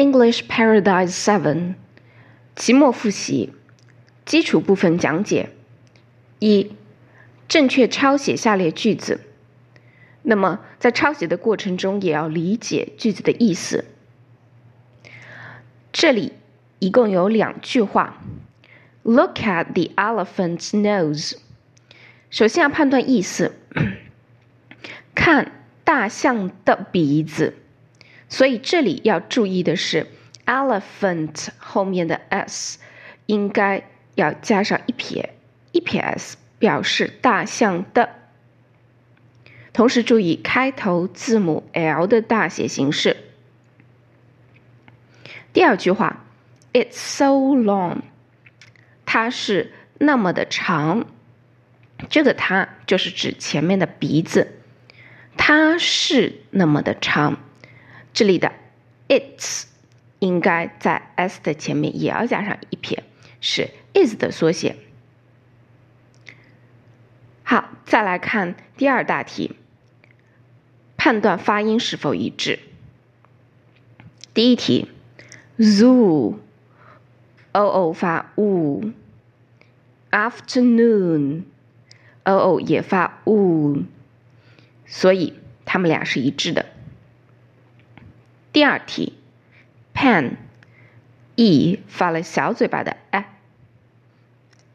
English Paradise Seven，期末复习，基础部分讲解。一、正确抄写下列句子。那么在抄写的过程中，也要理解句子的意思。这里一共有两句话。Look at the elephant's nose。首先要判断意思，看大象的鼻子。所以这里要注意的是，elephant 后面的 s 应该要加上一撇，一撇 s 表示大象的。同时注意开头字母 l 的大写形式。第二句话，It's so long，它是那么的长。这个它就是指前面的鼻子，它是那么的长。这里的 its 应该在 s 的前面也要加上一撇，是 is 的缩写。好，再来看第二大题，判断发音是否一致。第一题，zoo，o o 发 u，afternoon，o o 也发 u，所以它们俩是一致的。第二题，pen，e 发了小嘴巴的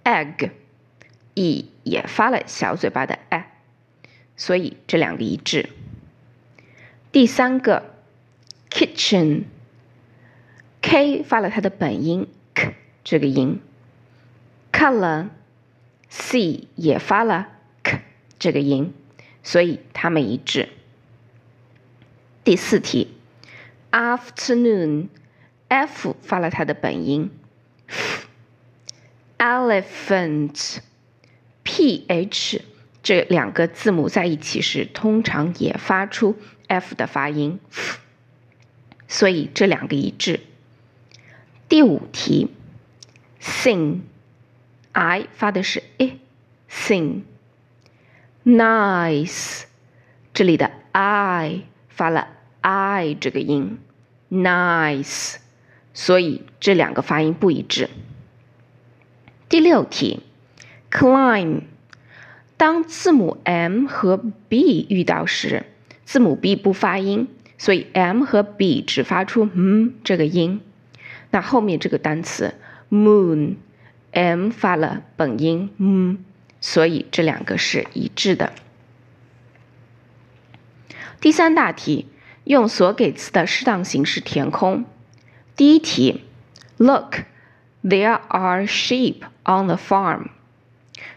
e，egg，e 也发了小嘴巴的 e，所以这两个一致。第三个，kitchen，k 发了它的本音 k 这个音，color，c 也发了 k 这个音，所以它们一致。第四题。Afternoon，f 发了它的本音。Elephant，ph 这两个字母在一起时，通常也发出 f 的发音，所以这两个一致。第五题，sing，i 发的是 i，sing，nice，这里的 i 发了 i 这个音。Nice，所以这两个发音不一致。第六题，climb，当字母 m 和 b 遇到时，字母 b 不发音，所以 m 和 b 只发出嗯这个音。那后面这个单词 moon，m 发了本音嗯，所以这两个是一致的。第三大题。用所给词的适当形式填空。第一题，Look, there are sheep on the farm。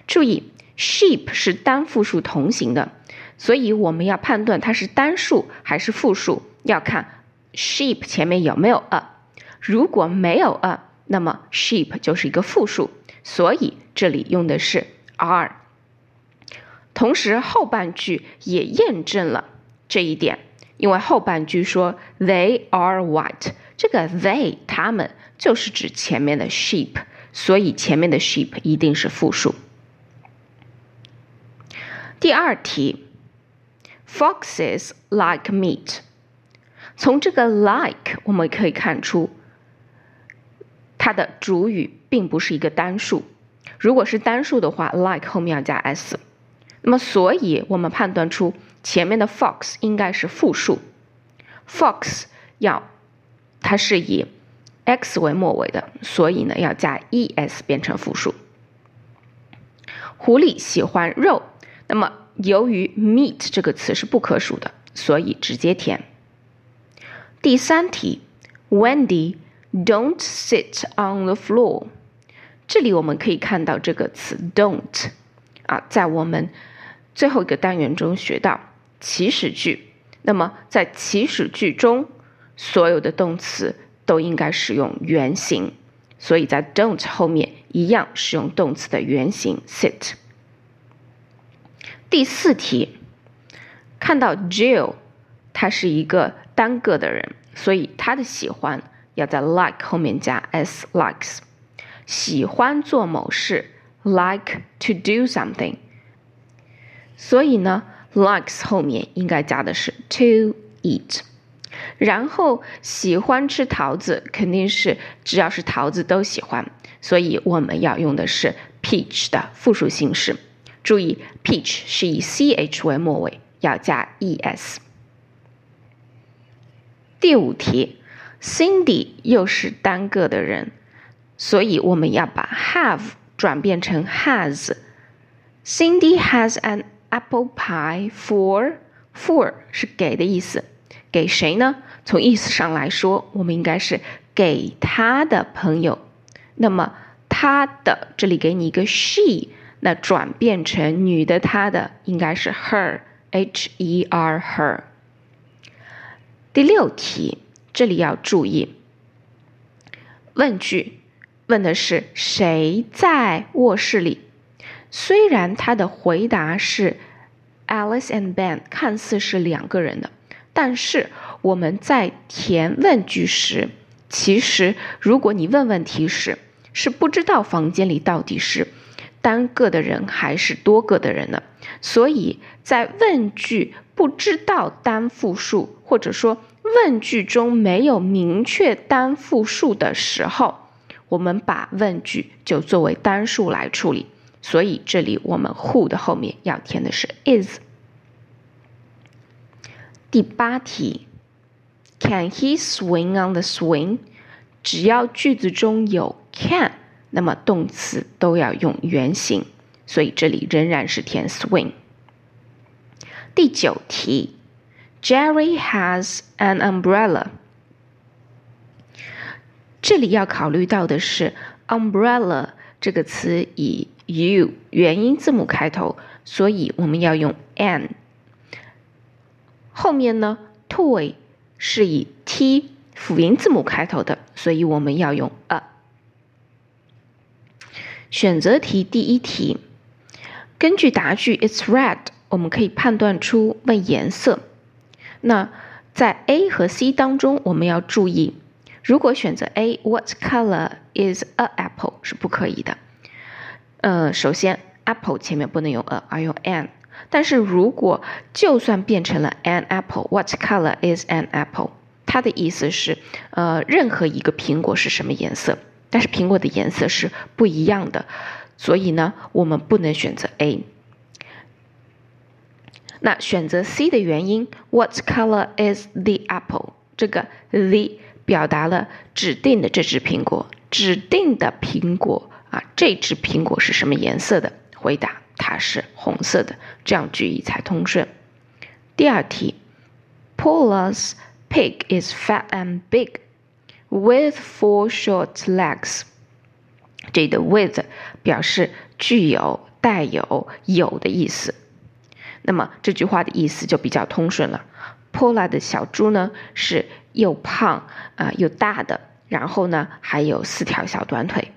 注意，sheep 是单复数同形的，所以我们要判断它是单数还是复数，要看 sheep 前面有没有 a。如果没有 a，那么 sheep 就是一个复数，所以这里用的是 are。同时后半句也验证了这一点。因为后半句说 they are white，这个 they 他们就是指前面的 sheep，所以前面的 sheep 一定是复数。第二题，foxes like meat。从这个 like 我们可以看出，它的主语并不是一个单数。如果是单数的话，like 后面要加 s。那么，所以我们判断出。前面的 fox 应该是复数，fox 要它是以 x 为末尾的，所以呢要加 es 变成复数。狐狸喜欢肉，那么由于 meat 这个词是不可数的，所以直接填。第三题，Wendy，don't sit on the floor。这里我们可以看到这个词 don't 啊，在我们最后一个单元中学到。祈使句，那么在祈使句中，所有的动词都应该使用原形，所以在 don't 后面一样使用动词的原形 sit。第四题，看到 Jill，他是一个单个的人，所以他的喜欢要在 like 后面加 s likes，喜欢做某事 like to do something，所以呢。likes 后面应该加的是 to eat。然后喜欢吃桃子肯定是只要是桃子都喜欢，所以我们要用的是 peach 的复数形式。注意，peach 是以 ch 为末尾，要加 es。第五题，Cindy 又是单个的人，所以我们要把 have 转变成 has。Cindy has an apple pie for for 是给的意思，给谁呢？从意思上来说，我们应该是给他的朋友。那么他的这里给你一个 she，那转变成女的她的应该是 her，h e r her。第六题，这里要注意，问句问的是谁在卧室里？虽然他的回答是 Alice and Ben，看似是两个人的，但是我们在填问句时，其实如果你问问题时是不知道房间里到底是单个的人还是多个的人的，所以在问句不知道单复数或者说问句中没有明确单复数的时候，我们把问句就作为单数来处理。所以这里我们 who 的后面要填的是 is。第八题，Can he swing on the swing？只要句子中有 can，那么动词都要用原形，所以这里仍然是填 swing。第九题，Jerry has an umbrella。这里要考虑到的是 umbrella 这个词以 u 元音字母开头，所以我们要用 an。后面呢，toy 是以 t 辅音字母开头的，所以我们要用 a。选择题第一题，根据答句 "It's red"，我们可以判断出问颜色。那在 A 和 C 当中，我们要注意，如果选择 A，What color is a apple 是不可以的。呃，首先，apple 前面不能用 a，而用 an。但是如果就算变成了 an apple，what color is an apple？它的意思是，呃，任何一个苹果是什么颜色？但是苹果的颜色是不一样的，所以呢，我们不能选择 a。那选择 C 的原因，what color is the apple？这个 the 表达了指定的这只苹果，指定的苹果。啊，这只苹果是什么颜色的？回答它是红色的，这样句意才通顺。第二题，Paula's pig is fat and big with four short legs。这里的 with 表示具有、带有、有的意思。那么这句话的意思就比较通顺了。Paula 的小猪呢是又胖啊又大的，然后呢还有四条小短腿。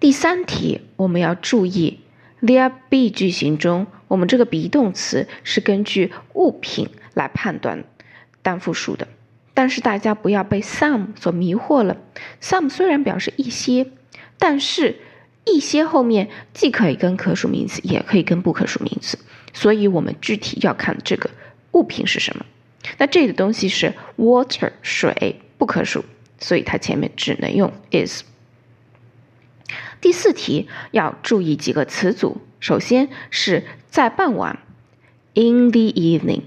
第三题，我们要注意，there be 句型中，我们这个 be 动词是根据物品来判断单复数的。但是大家不要被 some 所迷惑了。some 虽然表示一些，但是一些后面既可以跟可数名词，也可以跟不可数名词。所以我们具体要看这个物品是什么。那这个东西是 water 水，不可数，所以它前面只能用 is。第四题要注意几个词组，首先是在傍晚，in the evening；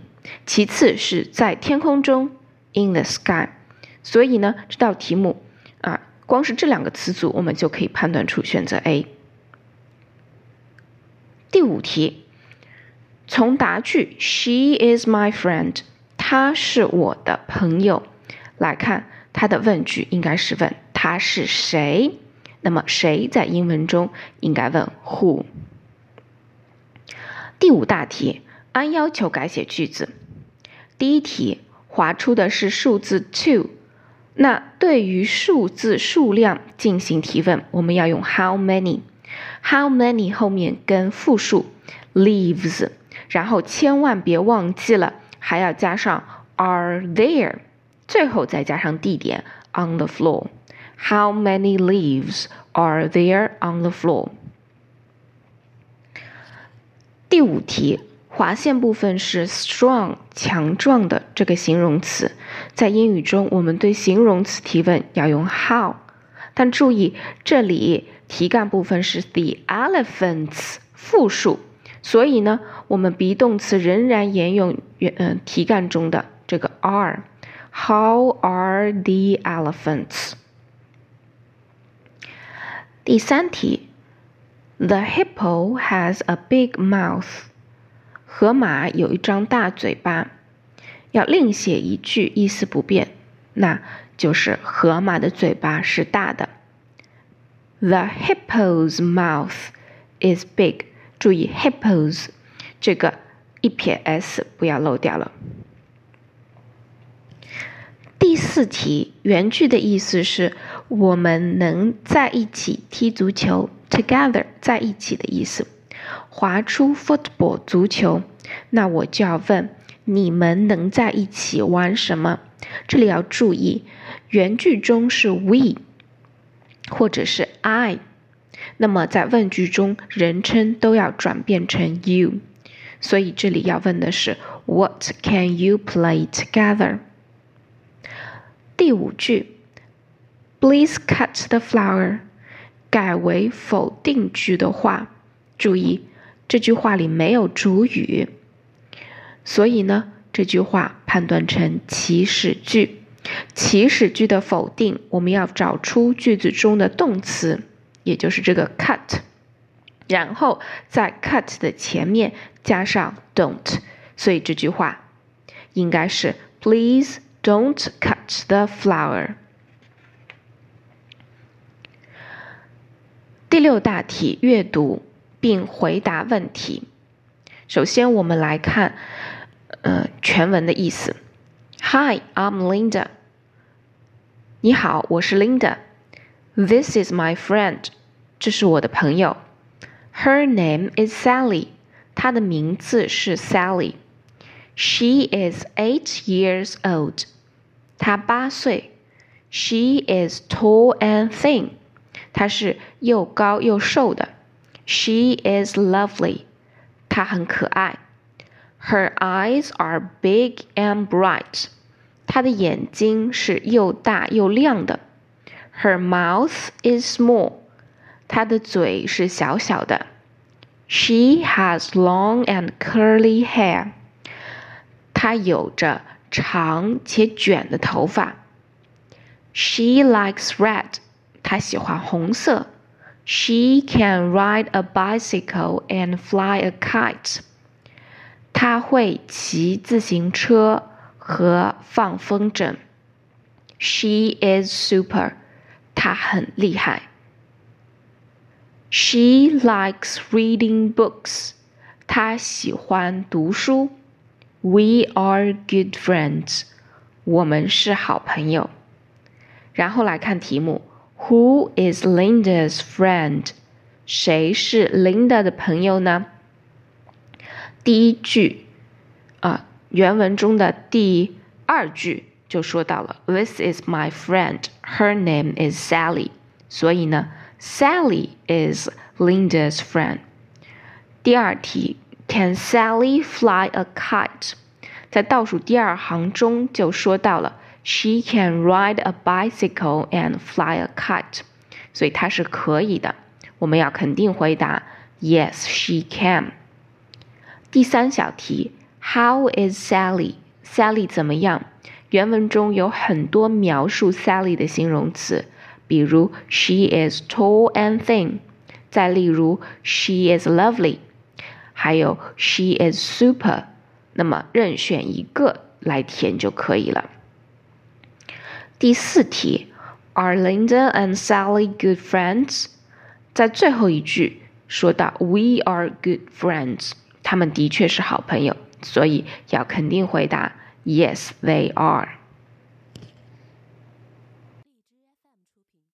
其次是在天空中，in the sky。所以呢，这道题目啊，光是这两个词组，我们就可以判断出选择 A。第五题，从答句 "She is my friend"，她是我的朋友来看，它的问句应该是问她是谁。那么谁在英文中应该问 who？第五大题按要求改写句子。第一题划出的是数字 two，那对于数字数量进行提问，我们要用 how many？how many 后面跟复数 leaves，然后千万别忘记了还要加上 are there，最后再加上地点 on the floor。How many leaves are there on the floor？第五题划线部分是 strong 强壮的这个形容词，在英语中我们对形容词提问要用 how，但注意这里题干部分是 the elephants 复数，所以呢，我们 be 动词仍然沿用原嗯题干中的这个 are。How are the elephants？第三题，The hippo has a big mouth。河马有一张大嘴巴。要另写一句，意思不变，那就是河马的嘴巴是大的。The hippo's mouth is big。 注意 hippos 这个一撇 s 不要漏掉了。第四题原句的意思是我们能在一起踢足球，together 在一起的意思，划出 football 足球。那我就要问你们能在一起玩什么？这里要注意，原句中是 we 或者是 I，那么在问句中人称都要转变成 you，所以这里要问的是 What can you play together？第五句，Please cut the flower，改为否定句的话，注意这句话里没有主语，所以呢，这句话判断成祈使句。祈使句的否定，我们要找出句子中的动词，也就是这个 cut，然后在 cut 的前面加上 don't，所以这句话应该是 Please。Don't cut the flower。第六大题，阅读并回答问题。首先，我们来看，呃，全文的意思。Hi, I'm Linda。你好，我是 Linda。This is my friend。 这是我的朋友。Her name is Sally。她的名字是 Sally。She is eight years old. 她八岁，She is tall and thin，她是又高又瘦的。She is lovely，她很可爱。Her eyes are big and bright，她的眼睛是又大又亮的。Her mouth is small， 她的嘴是小小的。She has long and curly hair，她有着。长且卷的头发。She likes red，她喜欢红色。She can ride a bicycle and fly a kite，她会骑自行车和放风筝。She is super，她很厉害。She likes reading books，她喜欢读书。We are good friends，我们是好朋友。然后来看题目，Who is Linda's friend？谁是 Linda 的朋友呢？第一句啊，原文中的第二句就说到了，This is my friend. Her name is Sally. 所以呢 ，Sally is Linda's friend。第二题。Can Sally fly a kite？在倒数第二行中就说到了，She can ride a bicycle and fly a kite，所以它是可以的。我们要肯定回答，Yes, she can。第三小题，How is Sally？Sally 怎么样？原文中有很多描述 Sally 的形容词， 比如 She is tall and thin，再例如 She is lovely。还有 she is super，那么任选一个来填就可以了。第四题，Are Linda and Sally good friends？在最后一句说到 We are good friends，他们的确是好朋友，所以要肯定回答 Yes they are。